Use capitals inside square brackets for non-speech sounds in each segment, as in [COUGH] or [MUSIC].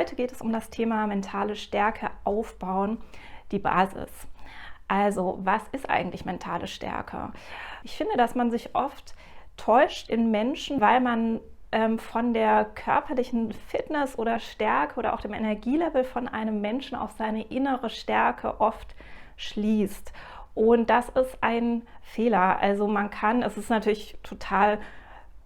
heute geht es um das Thema mentale Stärke aufbauen, die Basis. Also, was ist eigentlich mentale Stärke? Ich finde, dass man sich oft täuscht in Menschen, weil man ähm, von der körperlichen Fitness oder Stärke oder auch dem Energielevel von einem Menschen auf seine innere Stärke oft schließt. Und das ist ein Fehler. Also man kann, es ist natürlich total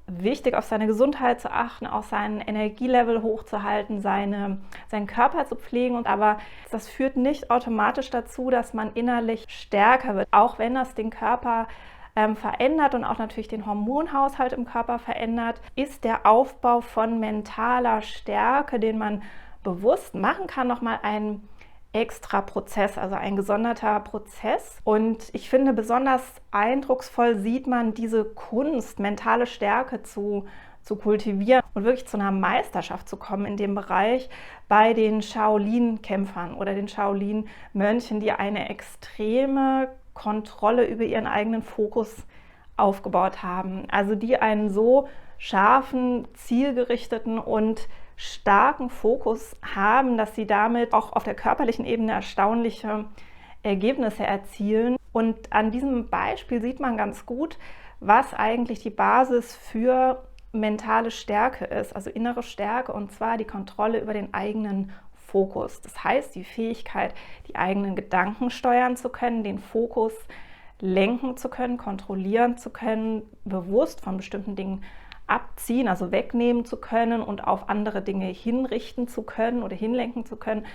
wichtig, auf seine Gesundheit zu achten, auch sein Energielevel hochzuhalten, seine, seinen Körper zu pflegen. Aber das führt nicht automatisch dazu, dass man innerlich stärker wird, auch wenn das den Körper ähm, verändert und auch natürlich den Hormonhaushalt im Körper verändert, ist der Aufbau von mentaler Stärke, den man bewusst machen kann, nochmal ein extra Prozess, also ein gesonderter Prozess. Und ich finde, besonders eindrucksvoll sieht man diese Kunst, mentale Stärke zu, zu kultivieren und wirklich zu einer Meisterschaft zu kommen in dem Bereich bei den Shaolin-Kämpfern oder den Shaolin-Mönchen, die eine extreme Kontrolle über ihren eigenen Fokus aufgebaut haben. Also die einen so scharfen, zielgerichteten und starken Fokus haben, dass sie damit auch auf der körperlichen Ebene erstaunliche Ergebnisse erzielen. Und an diesem Beispiel sieht man ganz gut, was eigentlich die Basis für mentale Stärke ist, also innere Stärke, und zwar die Kontrolle über den eigenen Fokus. Das heißt, die Fähigkeit, die eigenen Gedanken steuern zu können, den Fokus lenken zu können, kontrollieren zu können, bewusst von bestimmten Dingen abziehen, also wegnehmen zu können und auf andere Dinge hinrichten zu können oder hinlenken zu können.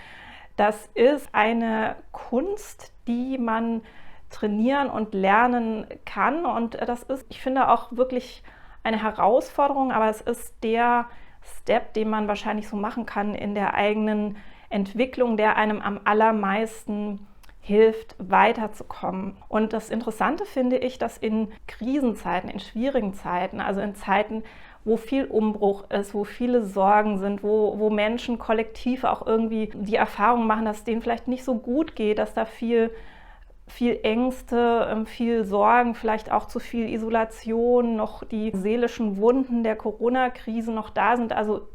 Das ist eine Kunst, die man trainieren und lernen kann. Und das ist, ich finde, auch wirklich eine Herausforderung, aber es ist der Step, den man wahrscheinlich so machen kann in der eigenen Entwicklung, der einem am allermeisten hilft, weiterzukommen. Und das Interessante finde ich, dass in Krisenzeiten, in schwierigen Zeiten, also in Zeiten, wo viel Umbruch ist, wo viele Sorgen sind, wo, wo Menschen kollektiv auch irgendwie die Erfahrung machen, dass es denen vielleicht nicht so gut geht, dass da viel, viel Ängste, ähm, viel Sorgen, vielleicht auch zu viel Isolation, noch die seelischen Wunden der Corona-Krise noch da sind. Also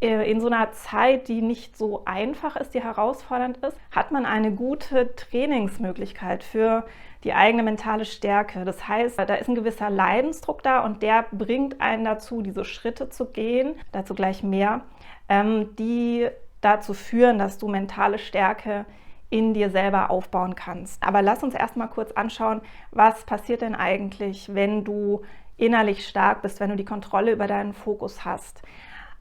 in so einer Zeit, die nicht so einfach ist, die herausfordernd ist, hat man eine gute Trainingsmöglichkeit für die eigene mentale Stärke. Das heißt, da ist ein gewisser Leidensdruck da und der bringt einen dazu, diese Schritte zu gehen, dazu gleich mehr, ähm, die dazu führen, dass du mentale Stärke in dir selber aufbauen kannst. Aber lass uns erstmal kurz anschauen, was passiert denn eigentlich, wenn du innerlich stark bist, wenn du die Kontrolle über deinen Fokus hast.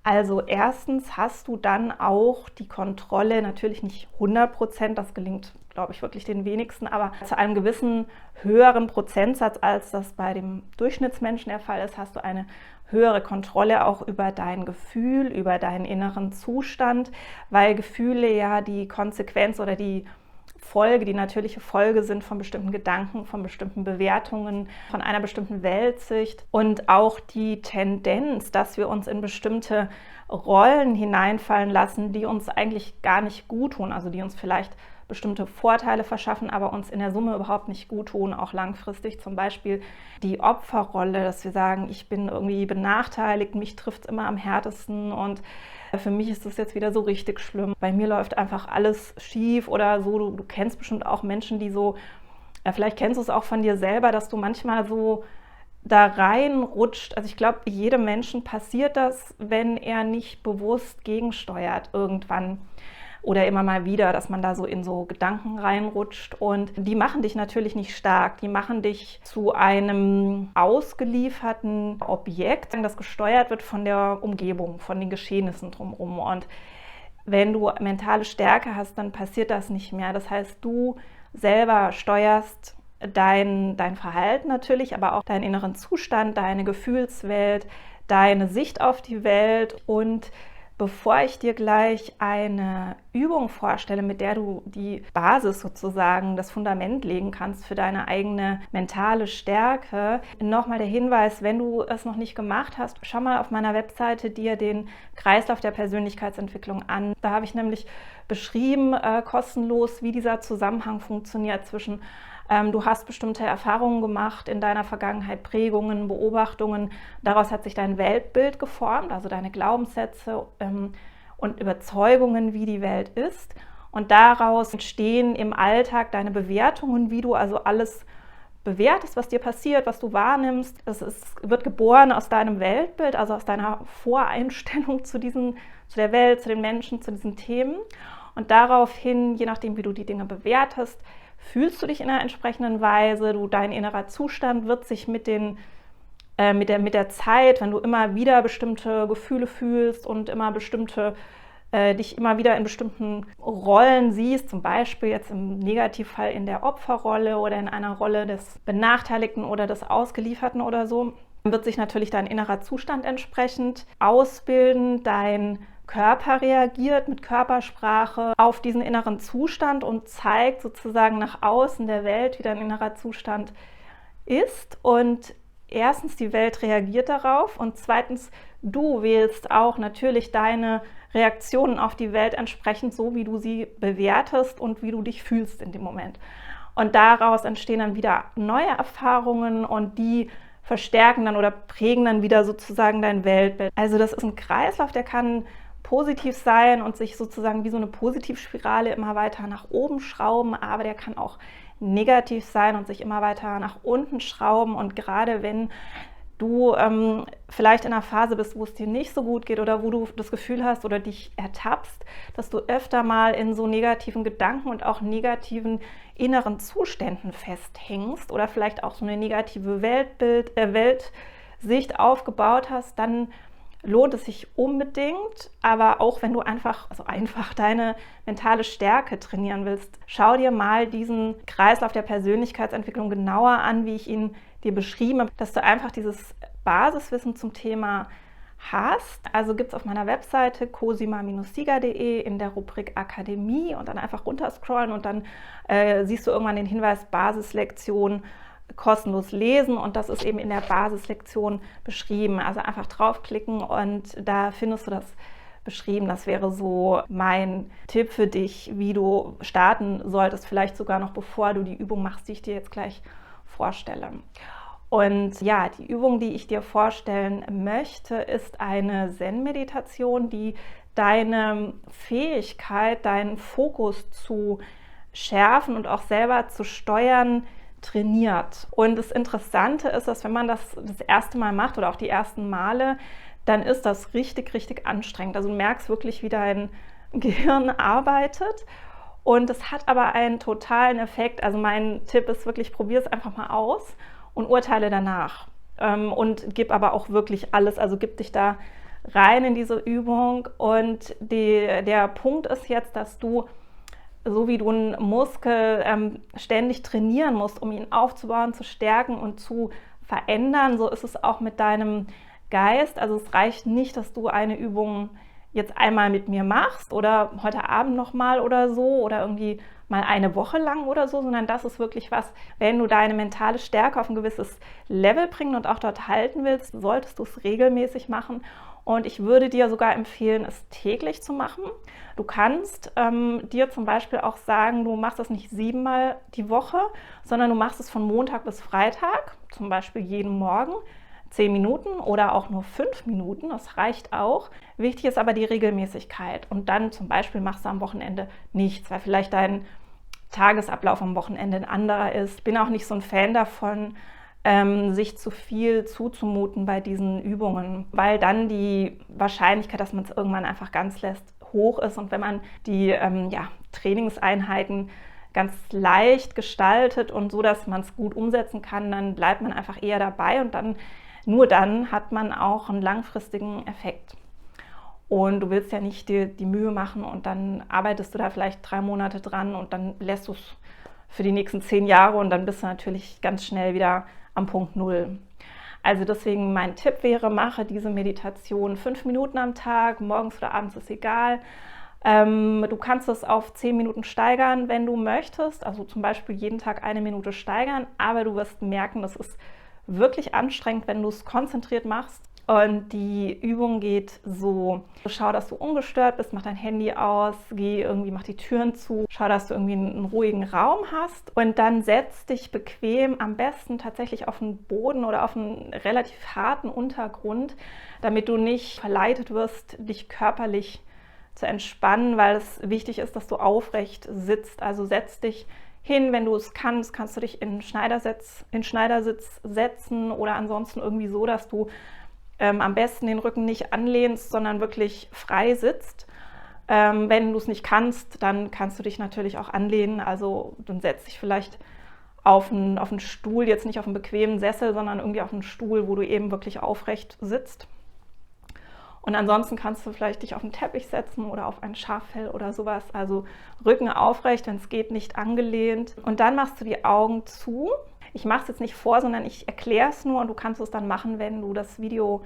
Also erstens hast du dann auch die Kontrolle, natürlich nicht 100 Prozent, das gelingt, glaube ich, wirklich den wenigsten, aber zu einem gewissen höheren Prozentsatz, als das bei dem Durchschnittsmenschen der Fall ist, hast du eine höhere Kontrolle auch über dein Gefühl, über deinen inneren Zustand, weil Gefühle ja die Konsequenz oder die Folge, die natürliche Folge sind von bestimmten Gedanken, von bestimmten Bewertungen, von einer bestimmten Weltsicht und auch die Tendenz, dass wir uns in bestimmte Rollen hineinfallen lassen, die uns eigentlich gar nicht gut tun, also die uns vielleicht bestimmte Vorteile verschaffen, aber uns in der Summe überhaupt nicht gut tun, auch langfristig. Zum Beispiel die Opferrolle, dass wir sagen, ich bin irgendwie benachteiligt, mich trifft es immer am härtesten und für mich ist das jetzt wieder so richtig schlimm. Bei mir läuft einfach alles schief oder so. Du, du kennst bestimmt auch Menschen, die so, ja, vielleicht kennst du es auch von dir selber, dass du manchmal so da reinrutscht. Also ich glaube, jedem Menschen passiert das, wenn er nicht bewusst gegensteuert irgendwann oder immer mal wieder, dass man da so in so Gedanken reinrutscht. Und die machen dich natürlich nicht stark. Die machen dich zu einem ausgelieferten Objekt, das gesteuert wird von der Umgebung, von den Geschehnissen drumherum. Und wenn du mentale Stärke hast, dann passiert das nicht mehr. Das heißt, du selber steuerst dein, dein Verhalten natürlich, aber auch deinen inneren Zustand, deine Gefühlswelt, deine Sicht auf die Welt und Bevor ich dir gleich eine Übung vorstelle, mit der du die Basis sozusagen, das Fundament legen kannst für deine eigene mentale Stärke, nochmal der Hinweis, wenn du es noch nicht gemacht hast, schau mal auf meiner Webseite dir den Kreislauf der Persönlichkeitsentwicklung an. Da habe ich nämlich beschrieben, äh, kostenlos, wie dieser Zusammenhang funktioniert zwischen ähm, du hast bestimmte Erfahrungen gemacht in deiner Vergangenheit, Prägungen, Beobachtungen. Daraus hat sich dein Weltbild geformt, also deine Glaubenssätze. Ähm, und Überzeugungen, wie die Welt ist. Und daraus entstehen im Alltag deine Bewertungen, wie du also alles bewertest, was dir passiert, was du wahrnimmst. Es ist, wird geboren aus deinem Weltbild, also aus deiner Voreinstellung zu, diesen, zu der Welt, zu den Menschen, zu diesen Themen. Und daraufhin, je nachdem, wie du die Dinge bewertest, fühlst du dich in einer entsprechenden Weise. Du, dein innerer Zustand wird sich mit, den, äh, mit, der, mit der Zeit, wenn du immer wieder bestimmte Gefühle fühlst und immer bestimmte äh, dich immer wieder in bestimmten Rollen siehst, zum Beispiel jetzt im Negativfall in der Opferrolle oder in einer Rolle des Benachteiligten oder des Ausgelieferten oder so, wird sich natürlich dein innerer Zustand entsprechend ausbilden, dein Körper reagiert mit Körpersprache auf diesen inneren Zustand und zeigt sozusagen nach außen der Welt, wie dein innerer Zustand ist. Und erstens, die Welt reagiert darauf und zweitens, du wählst auch natürlich deine Reaktionen auf die Welt entsprechend so, wie du sie bewertest und wie du dich fühlst in dem Moment. Und daraus entstehen dann wieder neue Erfahrungen und die verstärken dann oder prägen dann wieder sozusagen dein Weltbild. Also das ist ein Kreislauf, der kann positiv sein und sich sozusagen wie so eine Positivspirale immer weiter nach oben schrauben, aber der kann auch negativ sein und sich immer weiter nach unten schrauben. Und gerade wenn du ähm, vielleicht in einer Phase bist, wo es dir nicht so gut geht oder wo du das Gefühl hast oder dich ertappst, dass du öfter mal in so negativen Gedanken und auch negativen inneren Zuständen festhängst oder vielleicht auch so eine negative Weltbild, äh, Weltsicht aufgebaut hast, dann lohnt es sich unbedingt, aber auch wenn du einfach, also einfach deine mentale Stärke trainieren willst, schau dir mal diesen Kreislauf der Persönlichkeitsentwicklung genauer an, wie ich ihn dir beschrieben habe, dass du einfach dieses Basiswissen zum Thema hast. Also gibt es auf meiner Webseite cosima-sieger.de in der Rubrik Akademie und dann einfach runterscrollen und dann äh, siehst du irgendwann den Hinweis Basislektion kostenlos lesen und das ist eben in der Basislektion beschrieben. Also einfach draufklicken und da findest du das beschrieben. Das wäre so mein Tipp für dich, wie du starten solltest, vielleicht sogar noch bevor du die Übung machst, die ich dir jetzt gleich vorstelle. Und ja, die Übung, die ich dir vorstellen möchte, ist eine Zen-Meditation, die deine Fähigkeit, deinen Fokus zu schärfen und auch selber zu steuern, trainiert. Und das Interessante ist, dass wenn man das das erste Mal macht oder auch die ersten Male, dann ist das richtig, richtig anstrengend. Also du merkst wirklich, wie dein Gehirn [LAUGHS] arbeitet. Und es hat aber einen totalen Effekt. Also mein Tipp ist wirklich, probier es einfach mal aus und urteile danach. Ähm, und gib aber auch wirklich alles, also gib dich da rein in diese Übung. Und die, der Punkt ist jetzt, dass du, so wie du einen Muskel ähm, ständig trainieren musst, um ihn aufzubauen, zu stärken und zu verändern, so ist es auch mit deinem Geist. Also es reicht nicht, dass du eine Übung jetzt einmal mit mir machst oder heute Abend nochmal oder so oder irgendwie mal eine Woche lang oder so, sondern das ist wirklich was, wenn du deine mentale Stärke auf ein gewisses Level bringen und auch dort halten willst, solltest du es regelmäßig machen. Und ich würde dir sogar empfehlen, es täglich zu machen. Du kannst ähm, dir zum Beispiel auch sagen, du machst das nicht siebenmal die Woche, sondern du machst es von Montag bis Freitag, zum Beispiel jeden Morgen zehn Minuten oder auch nur fünf Minuten, das reicht auch. Wichtig ist aber die Regelmäßigkeit. Und dann zum Beispiel machst du am Wochenende nichts, weil vielleicht dein Tagesablauf am Wochenende ein anderer ist. Ich bin auch nicht so ein Fan davon, ähm, sich zu viel zuzumuten bei diesen Übungen, weil dann die Wahrscheinlichkeit, dass man es irgendwann einfach ganz lässt, hoch ist. Und wenn man die ähm, ja, Trainingseinheiten ganz leicht gestaltet und so, dass man es gut umsetzen kann, dann bleibt man einfach eher dabei und dann nur dann hat man auch einen langfristigen Effekt. Und du willst ja nicht dir die Mühe machen und dann arbeitest du da vielleicht drei Monate dran und dann lässt du es für die nächsten zehn Jahre und dann bist du natürlich ganz schnell wieder am Punkt Null. Also deswegen mein Tipp wäre, mache diese Meditation fünf Minuten am Tag, morgens oder abends ist egal. Ähm, du kannst es auf zehn Minuten steigern, wenn du möchtest. Also zum Beispiel jeden Tag eine Minute steigern, aber du wirst merken, das ist wirklich anstrengend, wenn du es konzentriert machst. Und die Übung geht so: Schau, dass du ungestört bist, mach dein Handy aus, geh irgendwie, mach die Türen zu, schau, dass du irgendwie einen, ruhigen Raum hast und dann setz dich bequem, am besten tatsächlich auf den Boden oder auf einen relativ harten Untergrund, damit du nicht verleitet wirst, dich körperlich zu entspannen, weil es wichtig ist, dass du aufrecht sitzt. Also setz dich hin, wenn du es kannst, kannst du dich in Schneidersitz, in Schneidersitz setzen oder ansonsten irgendwie so, dass du ähm, am besten den Rücken nicht anlehnst, sondern wirklich frei sitzt. Ähm, wenn du es nicht kannst, dann kannst du dich natürlich auch anlehnen. Also dann setz dich vielleicht auf einen, auf einen Stuhl, jetzt nicht auf einen bequemen Sessel, sondern irgendwie auf einen Stuhl, wo du eben wirklich aufrecht sitzt. Und ansonsten kannst du vielleicht dich auf einen Teppich setzen oder auf ein Schaffell oder sowas. Also Rücken aufrecht, wenn es geht, nicht angelehnt. Und dann machst du die Augen zu. Ich mache es jetzt nicht vor, sondern ich erkläre es nur und du kannst es dann machen, wenn du das Video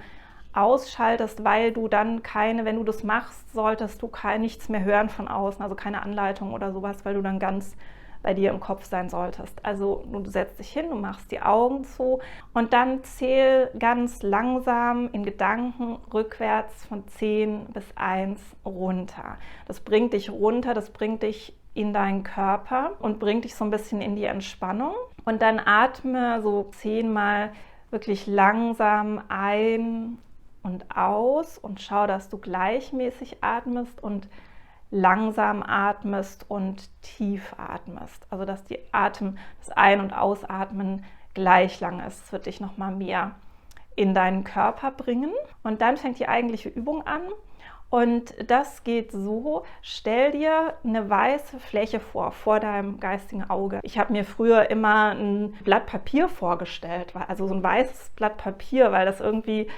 ausschaltest, weil du dann keine, wenn du das machst, solltest du kein, nichts mehr hören von außen, also keine Anleitung oder sowas, weil du dann ganz bei dir im Kopf sein solltest. Also du setzt dich hin, du machst die Augen zu und dann zähl ganz langsam in Gedanken rückwärts von 10 bis 1 runter. Das bringt dich runter, das bringt dich in deinen Körper und bringt dich so ein bisschen in die Entspannung. Und dann atme so zehnmal wirklich langsam ein und aus und schau, dass du gleichmäßig atmest und langsam atmest und tief atmest. Also dass die Atem, das Ein- und Ausatmen gleich lang ist. Das wird dich nochmal mehr in deinen Körper bringen. Und dann fängt die eigentliche Übung an. Und das geht so, stell dir eine weiße Fläche vor, vor deinem geistigen Auge. Ich habe mir früher immer ein Blatt Papier vorgestellt, also so ein weißes Blatt Papier, weil das irgendwie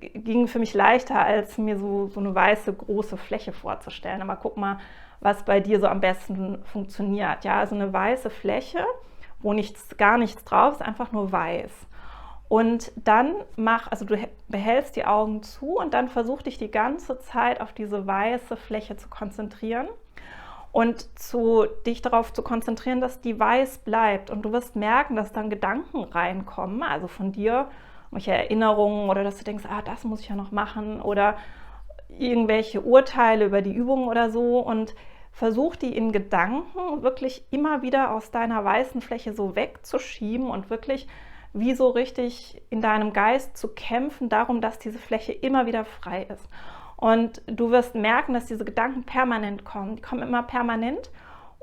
ging für mich leichter, als mir so, so eine weiße große Fläche vorzustellen. Aber guck mal, was bei dir so am besten funktioniert. Ja, also eine weiße Fläche, wo nichts, gar nichts drauf ist, einfach nur weiß. Und dann mach, also du behältst die Augen zu und dann versuch dich die ganze Zeit auf diese weiße Fläche zu konzentrieren und zu, dich darauf zu konzentrieren, dass die weiß bleibt. Und du wirst merken, dass dann Gedanken reinkommen, also von dir irgendwelche Erinnerungen oder dass du denkst, ah, das muss ich ja noch machen oder irgendwelche Urteile über die Übung oder so und versuch die in Gedanken wirklich immer wieder aus deiner weißen Fläche so wegzuschieben und wirklich wie so richtig in deinem Geist zu kämpfen darum, dass diese Fläche immer wieder frei ist. Und du wirst merken, dass diese Gedanken permanent kommen. Die kommen immer permanent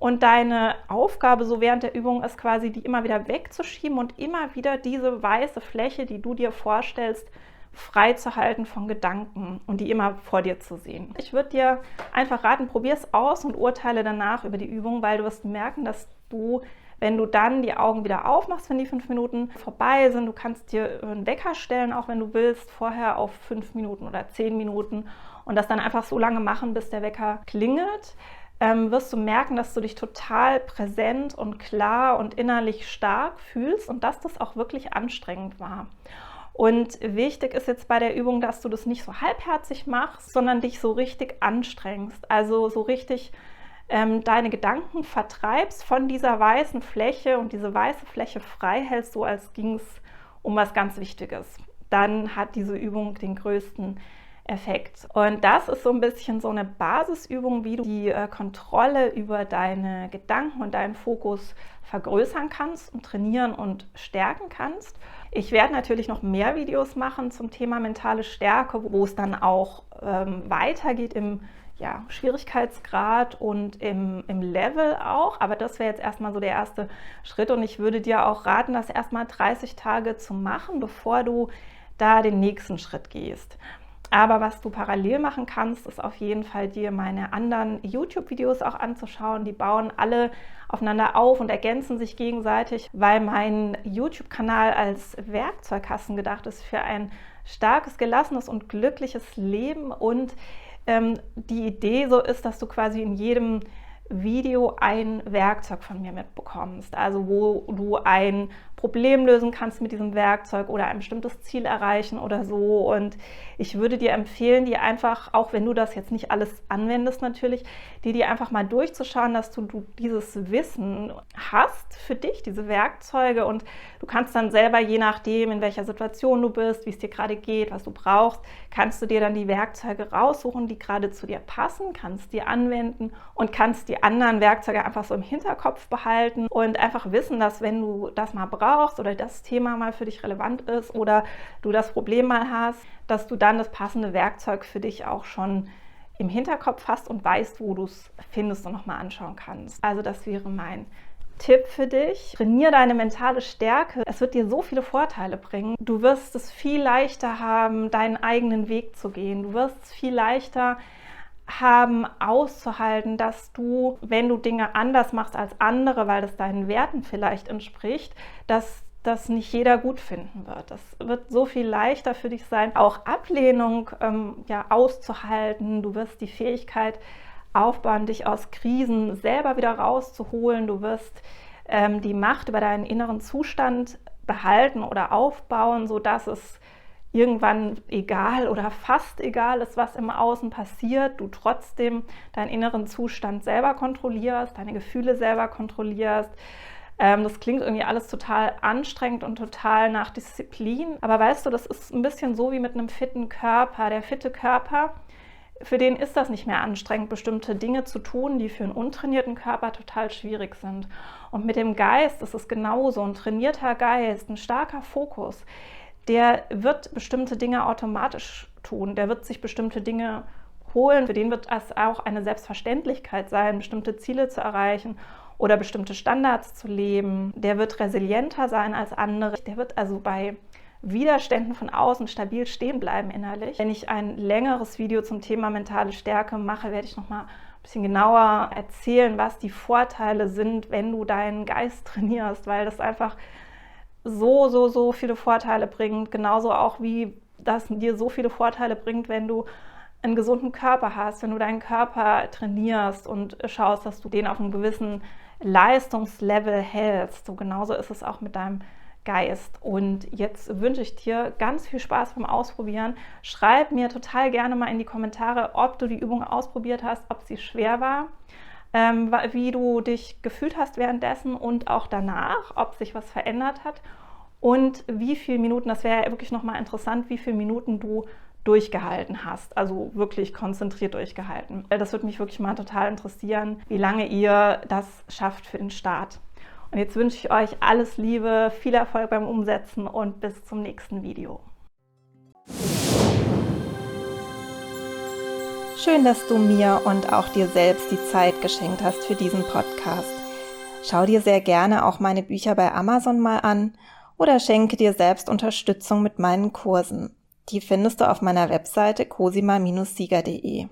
und deine Aufgabe so während der Übung ist quasi, die immer wieder wegzuschieben und immer wieder diese weiße Fläche, die du dir vorstellst, freizuhalten von Gedanken und die immer vor dir zu sehen. Ich würde dir einfach raten, probier es aus und urteile danach über die Übung, weil du wirst merken, dass du, wenn du dann die Augen wieder aufmachst, wenn die fünf Minuten vorbei sind, du kannst dir einen Wecker stellen, auch wenn du willst, vorher auf fünf Minuten oder zehn Minuten und das dann einfach so lange machen, bis der Wecker klingelt ähm, wirst du merken, dass du dich total präsent und klar und innerlich stark fühlst und dass das auch wirklich anstrengend war. Und wichtig ist jetzt bei der Übung, dass du das nicht so halbherzig machst, sondern dich so richtig anstrengst. Also so richtig ähm, deine Gedanken vertreibst von dieser weißen Fläche und diese weiße Fläche frei hältst, so als ging es um was ganz Wichtiges. Dann hat diese Übung den größten Effekt. Und das ist so ein bisschen so eine Basisübung, wie du die äh, Kontrolle über deine Gedanken und deinen Fokus vergrößern kannst und trainieren und stärken kannst. Ich werde natürlich noch mehr Videos machen zum Thema mentale Stärke, wo es dann auch ähm, weitergeht im ja, Schwierigkeitsgrad und im, im Level auch. Aber das wäre jetzt erstmal so der erste Schritt. Und ich würde dir auch raten, das erstmal 30 Tage zu machen, bevor du da den nächsten Schritt gehst. Aber was du parallel machen kannst, ist auf jeden Fall dir meine anderen YouTube-Videos auch anzuschauen. Die bauen alle aufeinander auf und ergänzen sich gegenseitig, weil mein YouTube-Kanal als Werkzeugkasten gedacht ist für ein starkes, gelassenes und glückliches Leben. Und ähm, die Idee so ist, dass du quasi in jedem Video ein Werkzeug von mir mitbekommst. Also wo du ein Problem lösen kannst mit diesem Werkzeug oder ein bestimmtes Ziel erreichen oder so. Und ich würde dir empfehlen, dir einfach, auch wenn du das jetzt nicht alles anwendest natürlich, dir die einfach mal durchzuschauen, dass du, du dieses Wissen hast für dich, diese Werkzeuge. Und du kannst dann selber, je nachdem, in welcher Situation du bist, wie es dir gerade geht, was du brauchst, kannst du dir dann die Werkzeuge raussuchen, die gerade zu dir passen, kannst die anwenden und kannst die anderen Werkzeuge einfach so im Hinterkopf behalten und einfach wissen, dass wenn du das mal brauchst, brauchst oder das Thema mal für dich relevant ist oder du das Problem mal hast, dass du dann das passende Werkzeug für dich auch schon im Hinterkopf hast und weißt, wo du es findest und nochmal anschauen kannst. Also das wäre mein Tipp für dich. Trainiere deine mentale Stärke. Es wird dir so viele Vorteile bringen. Du wirst es viel leichter haben, deinen eigenen Weg zu gehen. Du wirst es viel leichter haben, auszuhalten, dass du, wenn du Dinge anders machst als andere, weil das deinen Werten vielleicht entspricht, dass das nicht jeder gut finden wird. Das wird so viel leichter für dich sein, auch Ablehnung ähm, ja, auszuhalten. Du wirst die Fähigkeit aufbauen, dich aus Krisen selber wieder rauszuholen. Du wirst ähm, die Macht über deinen inneren Zustand behalten oder aufbauen, sodass es irgendwann egal oder fast egal ist, was im Außen passiert, du trotzdem deinen inneren Zustand selber kontrollierst, deine Gefühle selber kontrollierst. Ähm, das klingt irgendwie alles total anstrengend und total nach Disziplin. Aber weißt du, das ist ein bisschen so wie mit einem fitten Körper. Der fitte Körper, für den ist das nicht mehr anstrengend, bestimmte Dinge zu tun, die für einen untrainierten Körper total schwierig sind. Und mit dem Geist ist es genauso. Ein trainierter Geist, ein starker Fokus, der wird bestimmte Dinge automatisch tun. Der wird sich bestimmte Dinge holen. Für den wird es auch eine Selbstverständlichkeit sein, bestimmte Ziele zu erreichen oder bestimmte Standards zu leben. Der wird resilienter sein als andere. Der wird also bei Widerständen von außen stabil stehen bleiben innerlich. Wenn ich ein längeres Video zum Thema mentale Stärke mache, werde ich noch mal ein bisschen genauer erzählen, was die Vorteile sind, wenn du deinen Geist trainierst, weil das einfach so, so, so viele Vorteile bringt. Genauso auch wie das dir so viele Vorteile bringt, wenn du einen gesunden Körper hast, wenn du deinen Körper trainierst und schaust, dass du den auf einem gewissen Leistungslevel hältst. So genauso ist es auch mit deinem Geist. Und jetzt wünsche ich dir ganz viel Spaß beim Ausprobieren. Schreib mir total gerne mal in die Kommentare, ob du die Übung ausprobiert hast, ob sie schwer war ähm, wie du dich gefühlt hast währenddessen und auch danach, ob sich was verändert hat und wie viele Minuten, das wäre wirklich nochmal interessant, wie viele Minuten du durchgehalten hast, also wirklich konzentriert durchgehalten. Das würde mich wirklich mal total interessieren, wie lange ihr das schafft für den Start. Und jetzt wünsche ich euch alles Liebe, viel Erfolg beim Umsetzen und bis zum nächsten Video. Schön, dass du mir und auch dir selbst die Zeit geschenkt hast für diesen Podcast. Schau dir sehr gerne auch meine Bücher bei Amazon mal an oder schenke dir selbst Unterstützung mit meinen Kursen. Die findest du auf meiner Webseite cosima-sieger.de.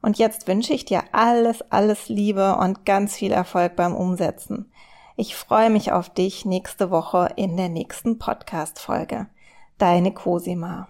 Und jetzt wünsche ich dir alles, alles Liebe und ganz viel Erfolg beim Umsetzen. Ich freue mich auf dich nächste Woche in der nächsten Podcast-Folge. Deine Cosima.